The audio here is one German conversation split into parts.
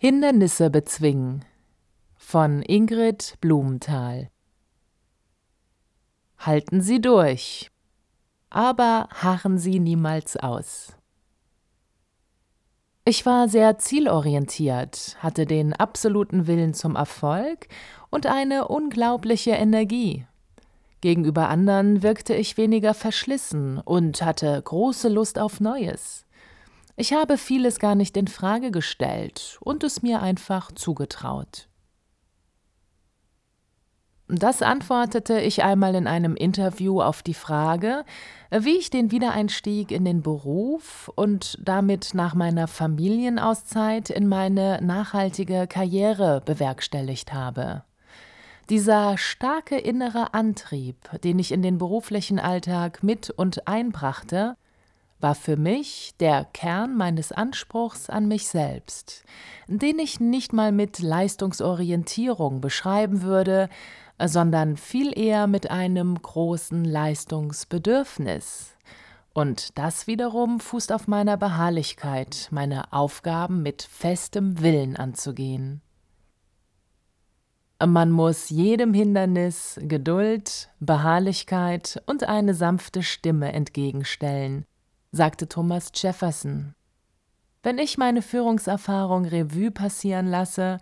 Hindernisse bezwingen von Ingrid Blumenthal Halten Sie durch, aber harren Sie niemals aus. Ich war sehr zielorientiert, hatte den absoluten Willen zum Erfolg und eine unglaubliche Energie. Gegenüber anderen wirkte ich weniger verschlissen und hatte große Lust auf Neues. Ich habe vieles gar nicht in Frage gestellt und es mir einfach zugetraut. Das antwortete ich einmal in einem Interview auf die Frage, wie ich den Wiedereinstieg in den Beruf und damit nach meiner Familienauszeit in meine nachhaltige Karriere bewerkstelligt habe. Dieser starke innere Antrieb, den ich in den beruflichen Alltag mit und einbrachte, war für mich der Kern meines Anspruchs an mich selbst, den ich nicht mal mit Leistungsorientierung beschreiben würde, sondern viel eher mit einem großen Leistungsbedürfnis. Und das wiederum fußt auf meiner Beharrlichkeit, meine Aufgaben mit festem Willen anzugehen. Man muss jedem Hindernis Geduld, Beharrlichkeit und eine sanfte Stimme entgegenstellen, sagte Thomas Jefferson. Wenn ich meine Führungserfahrung Revue passieren lasse,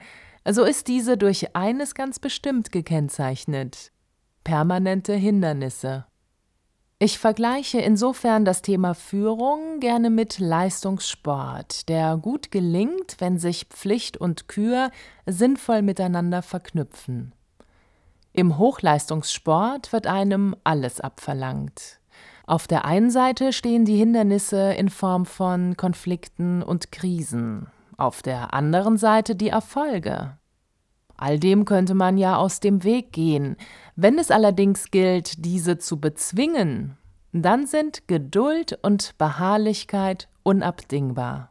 so ist diese durch eines ganz bestimmt gekennzeichnet permanente Hindernisse. Ich vergleiche insofern das Thema Führung gerne mit Leistungssport, der gut gelingt, wenn sich Pflicht und Kür sinnvoll miteinander verknüpfen. Im Hochleistungssport wird einem alles abverlangt. Auf der einen Seite stehen die Hindernisse in Form von Konflikten und Krisen, auf der anderen Seite die Erfolge. All dem könnte man ja aus dem Weg gehen. Wenn es allerdings gilt, diese zu bezwingen, dann sind Geduld und Beharrlichkeit unabdingbar.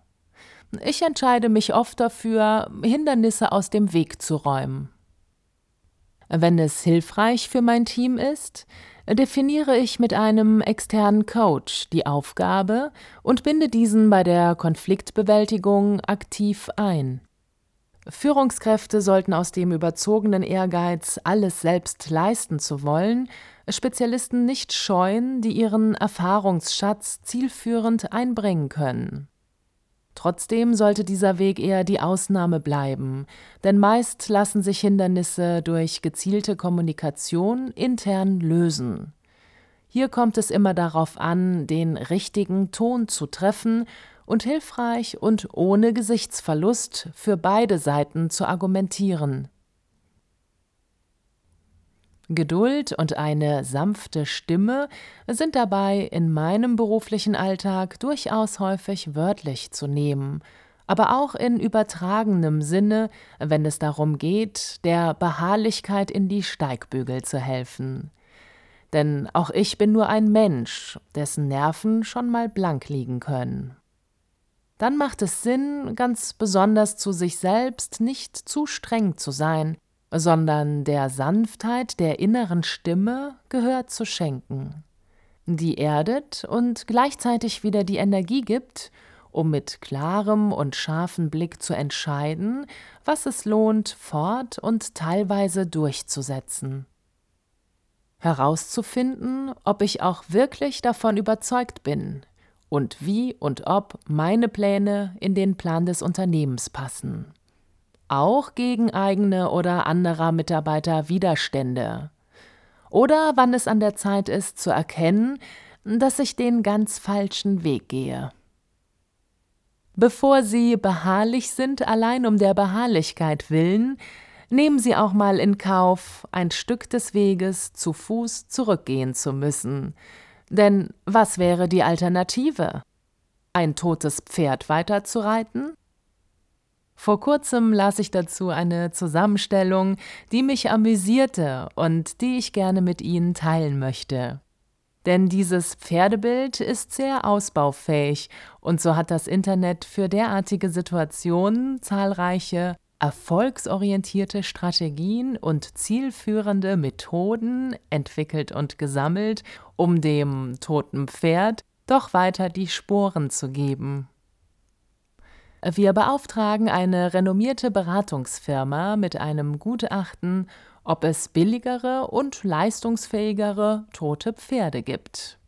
Ich entscheide mich oft dafür, Hindernisse aus dem Weg zu räumen. Wenn es hilfreich für mein Team ist, definiere ich mit einem externen Coach die Aufgabe und binde diesen bei der Konfliktbewältigung aktiv ein. Führungskräfte sollten aus dem überzogenen Ehrgeiz, alles selbst leisten zu wollen, Spezialisten nicht scheuen, die ihren Erfahrungsschatz zielführend einbringen können. Trotzdem sollte dieser Weg eher die Ausnahme bleiben, denn meist lassen sich Hindernisse durch gezielte Kommunikation intern lösen. Hier kommt es immer darauf an, den richtigen Ton zu treffen und hilfreich und ohne Gesichtsverlust für beide Seiten zu argumentieren. Geduld und eine sanfte Stimme sind dabei in meinem beruflichen Alltag durchaus häufig wörtlich zu nehmen, aber auch in übertragenem Sinne, wenn es darum geht, der Beharrlichkeit in die Steigbügel zu helfen. Denn auch ich bin nur ein Mensch, dessen Nerven schon mal blank liegen können. Dann macht es Sinn, ganz besonders zu sich selbst nicht zu streng zu sein, sondern der Sanftheit der inneren Stimme Gehör zu schenken, die erdet und gleichzeitig wieder die Energie gibt, um mit klarem und scharfem Blick zu entscheiden, was es lohnt, fort und teilweise durchzusetzen. Herauszufinden, ob ich auch wirklich davon überzeugt bin und wie und ob meine Pläne in den Plan des Unternehmens passen auch gegen eigene oder anderer Mitarbeiter Widerstände. Oder wann es an der Zeit ist zu erkennen, dass ich den ganz falschen Weg gehe. Bevor Sie beharrlich sind, allein um der Beharrlichkeit willen, nehmen Sie auch mal in Kauf, ein Stück des Weges zu Fuß zurückgehen zu müssen. Denn was wäre die Alternative? Ein totes Pferd weiterzureiten? Vor kurzem las ich dazu eine Zusammenstellung, die mich amüsierte und die ich gerne mit Ihnen teilen möchte. Denn dieses Pferdebild ist sehr ausbaufähig und so hat das Internet für derartige Situationen zahlreiche erfolgsorientierte Strategien und zielführende Methoden entwickelt und gesammelt, um dem toten Pferd doch weiter die Sporen zu geben. Wir beauftragen eine renommierte Beratungsfirma mit einem Gutachten, ob es billigere und leistungsfähigere tote Pferde gibt.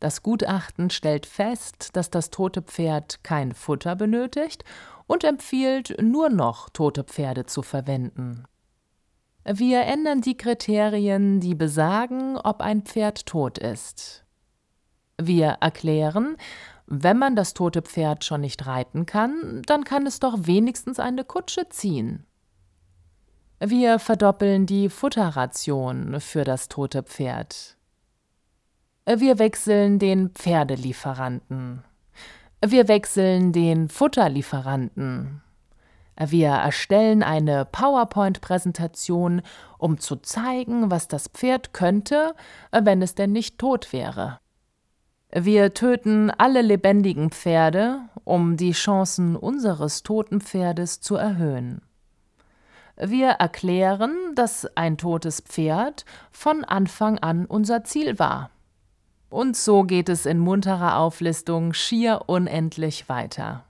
Das Gutachten stellt fest, dass das tote Pferd kein Futter benötigt und empfiehlt, nur noch tote Pferde zu verwenden. Wir ändern die Kriterien, die besagen, ob ein Pferd tot ist. Wir erklären, wenn man das tote Pferd schon nicht reiten kann, dann kann es doch wenigstens eine Kutsche ziehen. Wir verdoppeln die Futterration für das tote Pferd. Wir wechseln den Pferdelieferanten. Wir wechseln den Futterlieferanten. Wir erstellen eine PowerPoint-Präsentation, um zu zeigen, was das Pferd könnte, wenn es denn nicht tot wäre. Wir töten alle lebendigen Pferde, um die Chancen unseres toten Pferdes zu erhöhen. Wir erklären, dass ein totes Pferd von Anfang an unser Ziel war. Und so geht es in munterer Auflistung schier unendlich weiter.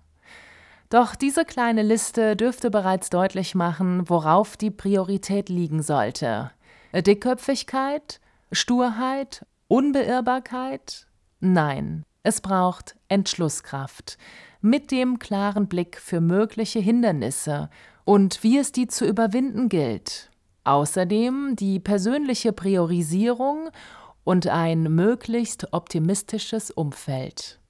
Doch diese kleine Liste dürfte bereits deutlich machen, worauf die Priorität liegen sollte. Dickköpfigkeit, Sturheit, Unbeirrbarkeit? Nein, es braucht Entschlusskraft, mit dem klaren Blick für mögliche Hindernisse und wie es die zu überwinden gilt. Außerdem die persönliche Priorisierung und ein möglichst optimistisches Umfeld.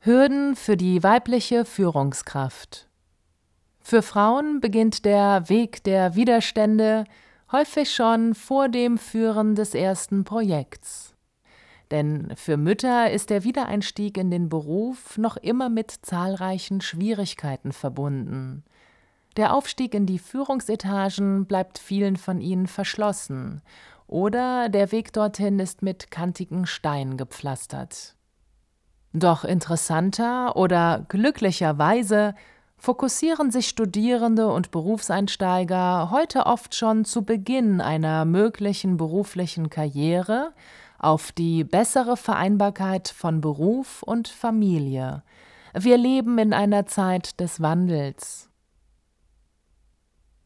Hürden für die weibliche Führungskraft. Für Frauen beginnt der Weg der Widerstände häufig schon vor dem Führen des ersten Projekts. Denn für Mütter ist der Wiedereinstieg in den Beruf noch immer mit zahlreichen Schwierigkeiten verbunden. Der Aufstieg in die Führungsetagen bleibt vielen von ihnen verschlossen, oder der Weg dorthin ist mit kantigen Steinen gepflastert. Doch interessanter oder glücklicherweise fokussieren sich Studierende und Berufseinsteiger heute oft schon zu Beginn einer möglichen beruflichen Karriere auf die bessere Vereinbarkeit von Beruf und Familie. Wir leben in einer Zeit des Wandels.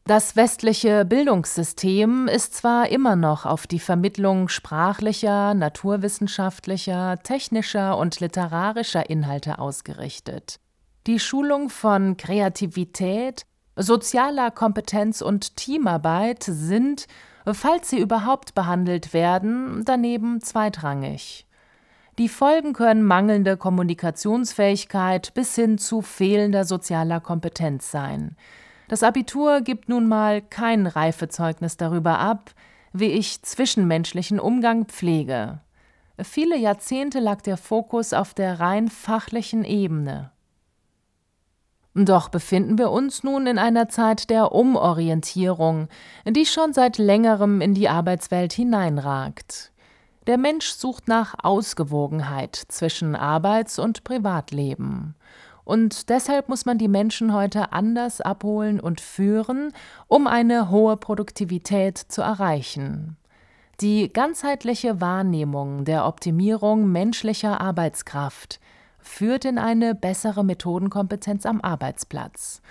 Das westliche Bildungssystem ist zwar immer noch auf die Vermittlung sprachlicher, naturwissenschaftlicher, technischer und literarischer Inhalte ausgerichtet. Die Schulung von Kreativität, sozialer Kompetenz und Teamarbeit sind, falls sie überhaupt behandelt werden, daneben zweitrangig. Die Folgen können mangelnde Kommunikationsfähigkeit bis hin zu fehlender sozialer Kompetenz sein. Das Abitur gibt nun mal kein Reifezeugnis darüber ab, wie ich zwischenmenschlichen Umgang pflege. Viele Jahrzehnte lag der Fokus auf der rein fachlichen Ebene. Doch befinden wir uns nun in einer Zeit der Umorientierung, die schon seit längerem in die Arbeitswelt hineinragt. Der Mensch sucht nach Ausgewogenheit zwischen Arbeits- und Privatleben. Und deshalb muss man die Menschen heute anders abholen und führen, um eine hohe Produktivität zu erreichen. Die ganzheitliche Wahrnehmung der Optimierung menschlicher Arbeitskraft führt in eine bessere Methodenkompetenz am Arbeitsplatz.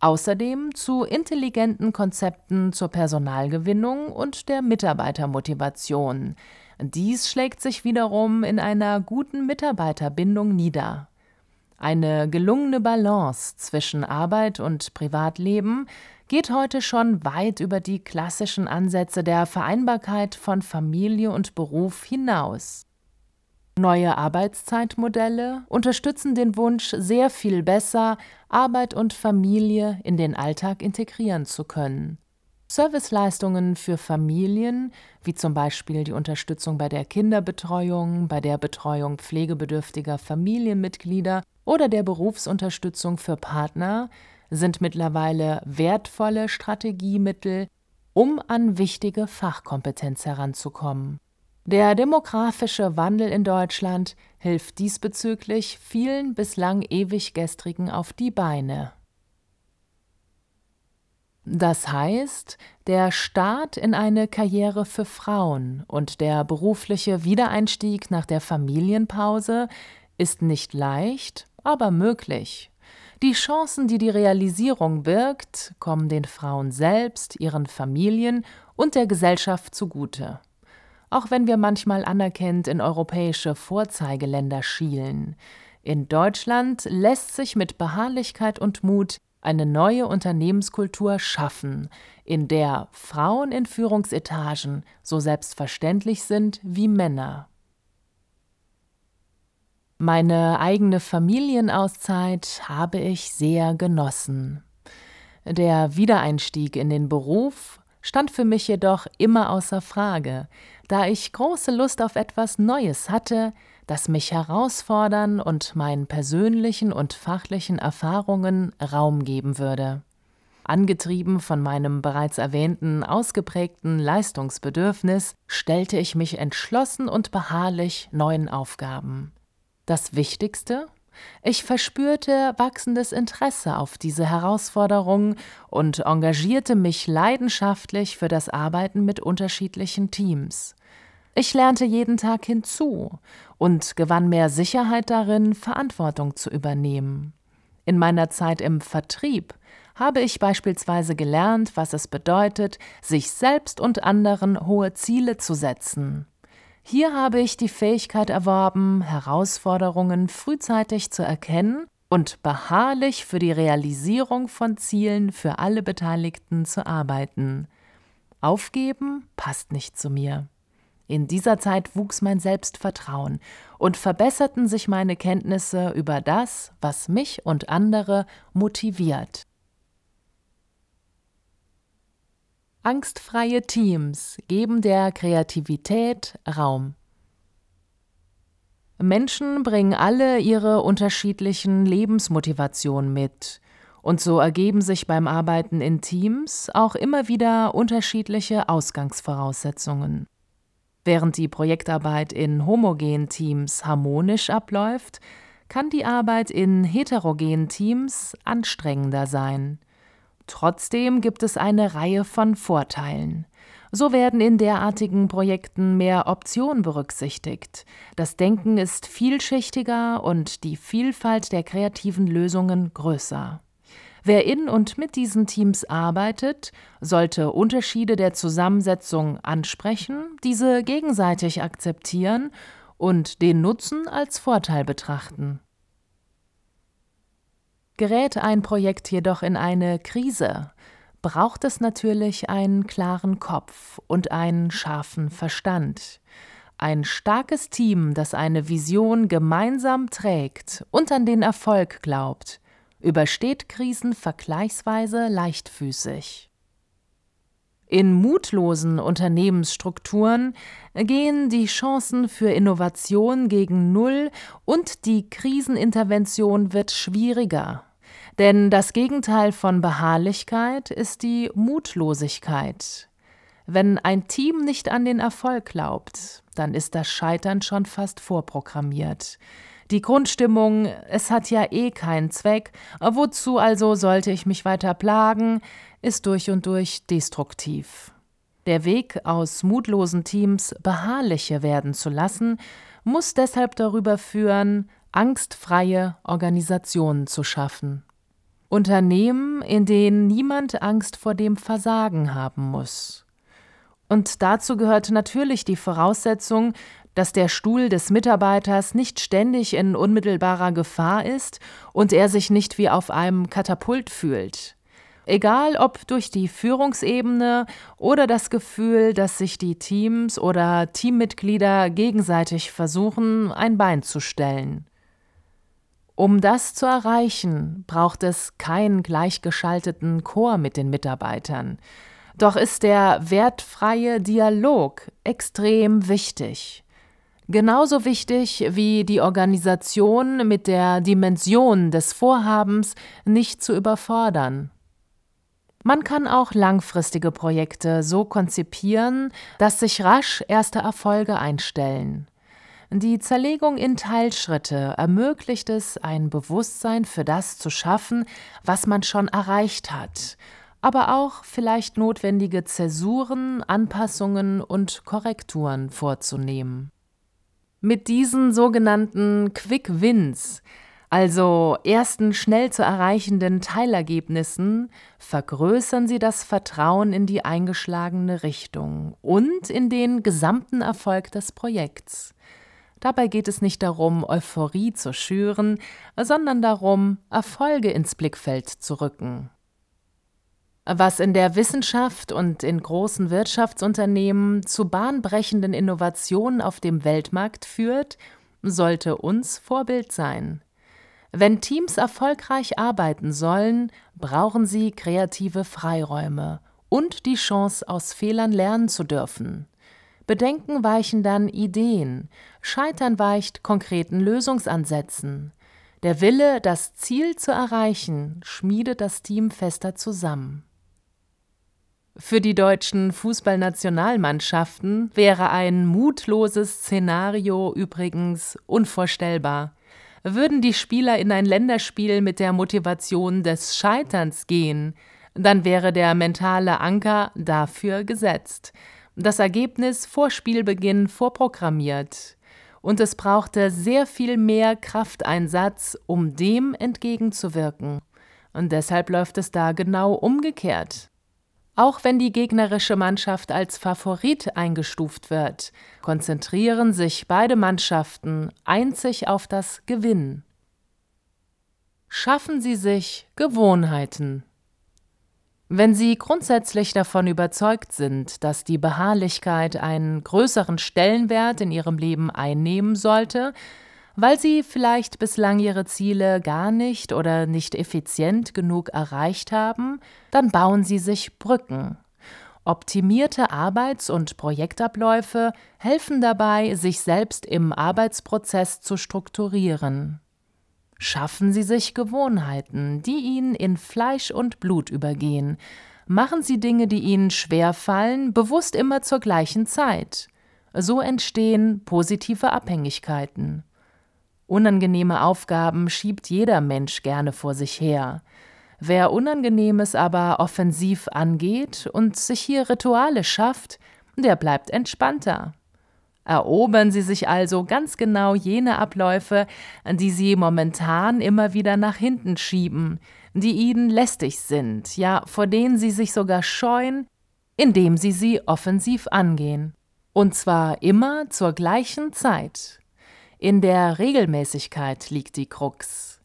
Außerdem zu intelligenten Konzepten zur Personalgewinnung und der Mitarbeitermotivation. Dies schlägt sich wiederum in einer guten Mitarbeiterbindung nieder. Eine gelungene Balance zwischen Arbeit und Privatleben geht heute schon weit über die klassischen Ansätze der Vereinbarkeit von Familie und Beruf hinaus. Neue Arbeitszeitmodelle unterstützen den Wunsch, sehr viel besser Arbeit und Familie in den Alltag integrieren zu können. Serviceleistungen für Familien, wie zum Beispiel die Unterstützung bei der Kinderbetreuung, bei der Betreuung pflegebedürftiger Familienmitglieder oder der Berufsunterstützung für Partner, sind mittlerweile wertvolle Strategiemittel, um an wichtige Fachkompetenz heranzukommen. Der demografische Wandel in Deutschland hilft diesbezüglich vielen bislang Ewiggestrigen auf die Beine. Das heißt, der Start in eine Karriere für Frauen und der berufliche Wiedereinstieg nach der Familienpause ist nicht leicht, aber möglich. Die Chancen, die die Realisierung birgt, kommen den Frauen selbst, ihren Familien und der Gesellschaft zugute. Auch wenn wir manchmal anerkennt in europäische Vorzeigeländer schielen. In Deutschland lässt sich mit Beharrlichkeit und Mut eine neue Unternehmenskultur schaffen, in der Frauen in Führungsetagen so selbstverständlich sind wie Männer. Meine eigene Familienauszeit habe ich sehr genossen. Der Wiedereinstieg in den Beruf stand für mich jedoch immer außer Frage, da ich große Lust auf etwas Neues hatte, das mich herausfordern und meinen persönlichen und fachlichen Erfahrungen Raum geben würde. Angetrieben von meinem bereits erwähnten ausgeprägten Leistungsbedürfnis stellte ich mich entschlossen und beharrlich neuen Aufgaben. Das Wichtigste? Ich verspürte wachsendes Interesse auf diese Herausforderung und engagierte mich leidenschaftlich für das Arbeiten mit unterschiedlichen Teams. Ich lernte jeden Tag hinzu und gewann mehr Sicherheit darin, Verantwortung zu übernehmen. In meiner Zeit im Vertrieb habe ich beispielsweise gelernt, was es bedeutet, sich selbst und anderen hohe Ziele zu setzen. Hier habe ich die Fähigkeit erworben, Herausforderungen frühzeitig zu erkennen und beharrlich für die Realisierung von Zielen für alle Beteiligten zu arbeiten. Aufgeben passt nicht zu mir. In dieser Zeit wuchs mein Selbstvertrauen und verbesserten sich meine Kenntnisse über das, was mich und andere motiviert. Angstfreie Teams geben der Kreativität Raum. Menschen bringen alle ihre unterschiedlichen Lebensmotivationen mit, und so ergeben sich beim Arbeiten in Teams auch immer wieder unterschiedliche Ausgangsvoraussetzungen. Während die Projektarbeit in homogenen Teams harmonisch abläuft, kann die Arbeit in heterogenen Teams anstrengender sein. Trotzdem gibt es eine Reihe von Vorteilen. So werden in derartigen Projekten mehr Optionen berücksichtigt. Das Denken ist vielschichtiger und die Vielfalt der kreativen Lösungen größer. Wer in und mit diesen Teams arbeitet, sollte Unterschiede der Zusammensetzung ansprechen, diese gegenseitig akzeptieren und den Nutzen als Vorteil betrachten. Gerät ein Projekt jedoch in eine Krise, braucht es natürlich einen klaren Kopf und einen scharfen Verstand. Ein starkes Team, das eine Vision gemeinsam trägt und an den Erfolg glaubt, übersteht Krisen vergleichsweise leichtfüßig. In mutlosen Unternehmensstrukturen gehen die Chancen für Innovation gegen Null und die Krisenintervention wird schwieriger. Denn das Gegenteil von Beharrlichkeit ist die Mutlosigkeit. Wenn ein Team nicht an den Erfolg glaubt, dann ist das Scheitern schon fast vorprogrammiert. Die Grundstimmung, es hat ja eh keinen Zweck, wozu also sollte ich mich weiter plagen, ist durch und durch destruktiv. Der Weg aus mutlosen Teams beharrliche werden zu lassen, muss deshalb darüber führen, angstfreie Organisationen zu schaffen. Unternehmen, in denen niemand Angst vor dem Versagen haben muss. Und dazu gehört natürlich die Voraussetzung, dass der Stuhl des Mitarbeiters nicht ständig in unmittelbarer Gefahr ist und er sich nicht wie auf einem Katapult fühlt. Egal ob durch die Führungsebene oder das Gefühl, dass sich die Teams oder Teammitglieder gegenseitig versuchen, ein Bein zu stellen. Um das zu erreichen, braucht es keinen gleichgeschalteten Chor mit den Mitarbeitern. Doch ist der wertfreie Dialog extrem wichtig. Genauso wichtig wie die Organisation mit der Dimension des Vorhabens nicht zu überfordern. Man kann auch langfristige Projekte so konzipieren, dass sich rasch erste Erfolge einstellen. Die Zerlegung in Teilschritte ermöglicht es, ein Bewusstsein für das zu schaffen, was man schon erreicht hat, aber auch vielleicht notwendige Zäsuren, Anpassungen und Korrekturen vorzunehmen. Mit diesen sogenannten Quick Wins also ersten schnell zu erreichenden Teilergebnissen, vergrößern sie das Vertrauen in die eingeschlagene Richtung und in den gesamten Erfolg des Projekts. Dabei geht es nicht darum, Euphorie zu schüren, sondern darum, Erfolge ins Blickfeld zu rücken. Was in der Wissenschaft und in großen Wirtschaftsunternehmen zu bahnbrechenden Innovationen auf dem Weltmarkt führt, sollte uns Vorbild sein. Wenn Teams erfolgreich arbeiten sollen, brauchen sie kreative Freiräume und die Chance, aus Fehlern lernen zu dürfen. Bedenken weichen dann Ideen, Scheitern weicht konkreten Lösungsansätzen. Der Wille, das Ziel zu erreichen, schmiedet das Team fester zusammen. Für die deutschen Fußballnationalmannschaften wäre ein mutloses Szenario übrigens unvorstellbar. Würden die Spieler in ein Länderspiel mit der Motivation des Scheiterns gehen, dann wäre der mentale Anker dafür gesetzt. Das Ergebnis vor Spielbeginn vorprogrammiert. Und es brauchte sehr viel mehr Krafteinsatz, um dem entgegenzuwirken. Und deshalb läuft es da genau umgekehrt. Auch wenn die gegnerische Mannschaft als Favorit eingestuft wird, konzentrieren sich beide Mannschaften einzig auf das Gewinnen. Schaffen Sie sich Gewohnheiten. Wenn Sie grundsätzlich davon überzeugt sind, dass die Beharrlichkeit einen größeren Stellenwert in Ihrem Leben einnehmen sollte, weil sie vielleicht bislang ihre Ziele gar nicht oder nicht effizient genug erreicht haben, dann bauen sie sich Brücken. Optimierte Arbeits- und Projektabläufe helfen dabei, sich selbst im Arbeitsprozess zu strukturieren. Schaffen Sie sich Gewohnheiten, die Ihnen in Fleisch und Blut übergehen. Machen Sie Dinge, die Ihnen schwer fallen, bewusst immer zur gleichen Zeit. So entstehen positive Abhängigkeiten. Unangenehme Aufgaben schiebt jeder Mensch gerne vor sich her. Wer Unangenehmes aber offensiv angeht und sich hier Rituale schafft, der bleibt entspannter. Erobern Sie sich also ganz genau jene Abläufe, die Sie momentan immer wieder nach hinten schieben, die Ihnen lästig sind, ja vor denen Sie sich sogar scheuen, indem Sie sie offensiv angehen. Und zwar immer zur gleichen Zeit. In der Regelmäßigkeit liegt die Krux.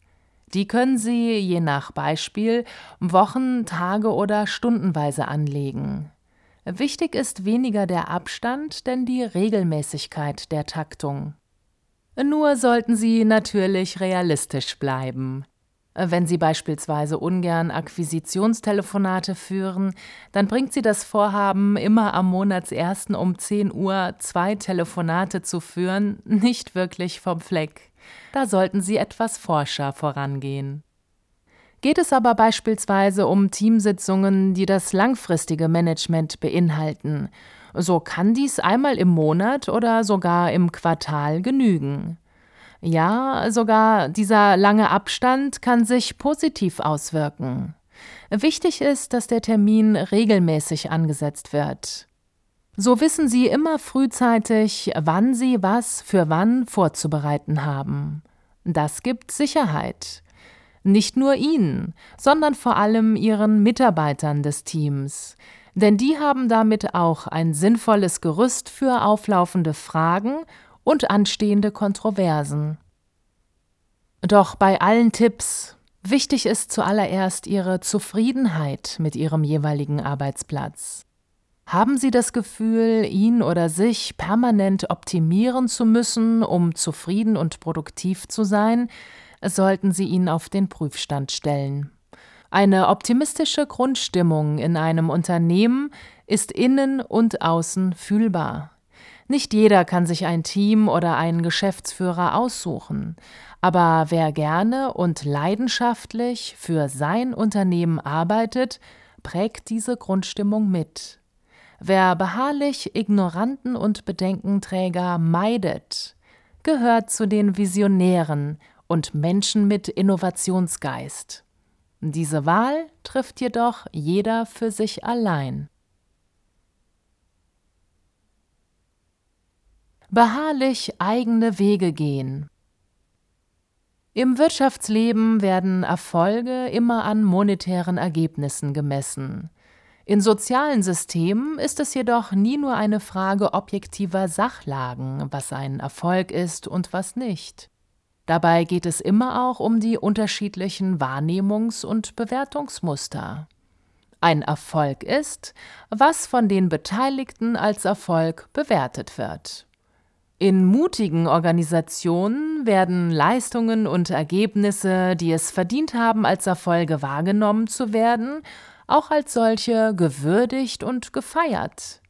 Die können Sie je nach Beispiel Wochen, Tage oder stundenweise anlegen. Wichtig ist weniger der Abstand, denn die Regelmäßigkeit der Taktung. Nur sollten Sie natürlich realistisch bleiben. Wenn Sie beispielsweise ungern Akquisitionstelefonate führen, dann bringt Sie das Vorhaben, immer am Monatsersten um 10 Uhr zwei Telefonate zu führen, nicht wirklich vom Fleck. Da sollten Sie etwas forscher vorangehen. Geht es aber beispielsweise um Teamsitzungen, die das langfristige Management beinhalten, so kann dies einmal im Monat oder sogar im Quartal genügen. Ja, sogar dieser lange Abstand kann sich positiv auswirken. Wichtig ist, dass der Termin regelmäßig angesetzt wird. So wissen Sie immer frühzeitig, wann Sie was für wann vorzubereiten haben. Das gibt Sicherheit. Nicht nur Ihnen, sondern vor allem Ihren Mitarbeitern des Teams. Denn die haben damit auch ein sinnvolles Gerüst für auflaufende Fragen und anstehende Kontroversen. Doch bei allen Tipps wichtig ist zuallererst Ihre Zufriedenheit mit Ihrem jeweiligen Arbeitsplatz. Haben Sie das Gefühl, ihn oder sich permanent optimieren zu müssen, um zufrieden und produktiv zu sein, sollten Sie ihn auf den Prüfstand stellen. Eine optimistische Grundstimmung in einem Unternehmen ist innen und außen fühlbar. Nicht jeder kann sich ein Team oder einen Geschäftsführer aussuchen, aber wer gerne und leidenschaftlich für sein Unternehmen arbeitet, prägt diese Grundstimmung mit. Wer beharrlich Ignoranten und Bedenkenträger meidet, gehört zu den Visionären und Menschen mit Innovationsgeist. Diese Wahl trifft jedoch jeder für sich allein. Beharrlich eigene Wege gehen. Im Wirtschaftsleben werden Erfolge immer an monetären Ergebnissen gemessen. In sozialen Systemen ist es jedoch nie nur eine Frage objektiver Sachlagen, was ein Erfolg ist und was nicht. Dabei geht es immer auch um die unterschiedlichen Wahrnehmungs- und Bewertungsmuster. Ein Erfolg ist, was von den Beteiligten als Erfolg bewertet wird. In mutigen Organisationen werden Leistungen und Ergebnisse, die es verdient haben, als Erfolge wahrgenommen zu werden, auch als solche gewürdigt und gefeiert.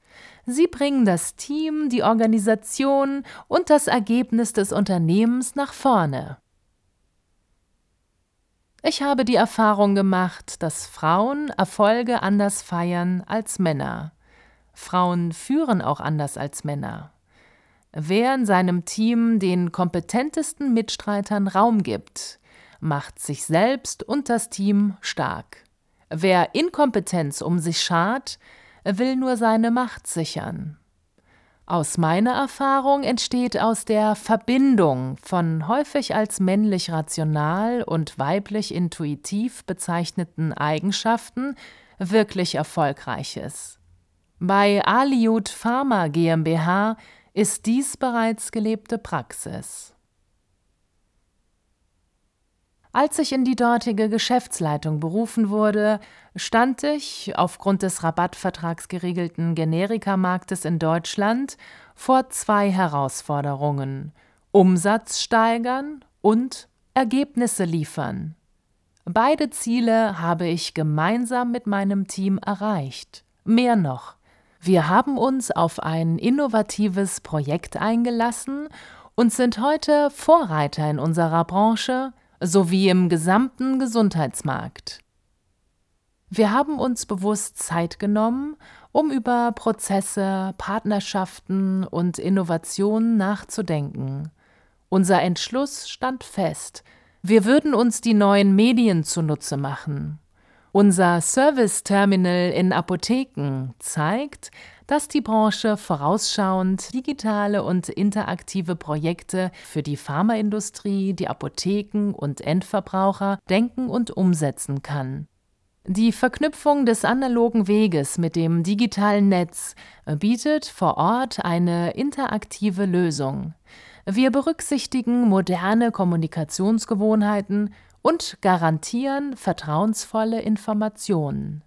Sie bringen das Team, die Organisation und das Ergebnis des Unternehmens nach vorne. Ich habe die Erfahrung gemacht, dass Frauen Erfolge anders feiern als Männer. Frauen führen auch anders als Männer. Wer in seinem Team den kompetentesten Mitstreitern Raum gibt, macht sich selbst und das Team stark. Wer Inkompetenz um sich schart, will nur seine Macht sichern. Aus meiner Erfahrung entsteht aus der Verbindung von häufig als männlich rational und weiblich intuitiv bezeichneten Eigenschaften wirklich Erfolgreiches. Bei Aliud Pharma GmbH ist dies bereits gelebte Praxis. Als ich in die dortige Geschäftsleitung berufen wurde, stand ich, aufgrund des Rabattvertrags geregelten Generikamarktes in Deutschland, vor zwei Herausforderungen Umsatz steigern und Ergebnisse liefern. Beide Ziele habe ich gemeinsam mit meinem Team erreicht. Mehr noch, wir haben uns auf ein innovatives Projekt eingelassen und sind heute Vorreiter in unserer Branche sowie im gesamten Gesundheitsmarkt. Wir haben uns bewusst Zeit genommen, um über Prozesse, Partnerschaften und Innovationen nachzudenken. Unser Entschluss stand fest. Wir würden uns die neuen Medien zunutze machen. Unser Service Terminal in Apotheken zeigt, dass die Branche vorausschauend digitale und interaktive Projekte für die Pharmaindustrie, die Apotheken und Endverbraucher denken und umsetzen kann. Die Verknüpfung des analogen Weges mit dem digitalen Netz bietet vor Ort eine interaktive Lösung. Wir berücksichtigen moderne Kommunikationsgewohnheiten und garantieren vertrauensvolle Informationen.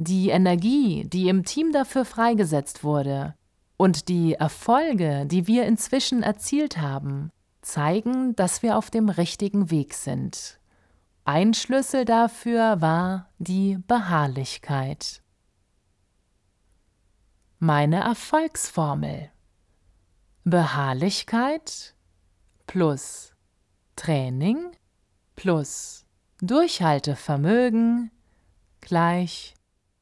Die Energie, die im Team dafür freigesetzt wurde, und die Erfolge, die wir inzwischen erzielt haben, zeigen, dass wir auf dem richtigen Weg sind. Ein Schlüssel dafür war die Beharrlichkeit. Meine Erfolgsformel Beharrlichkeit plus Training plus Durchhaltevermögen gleich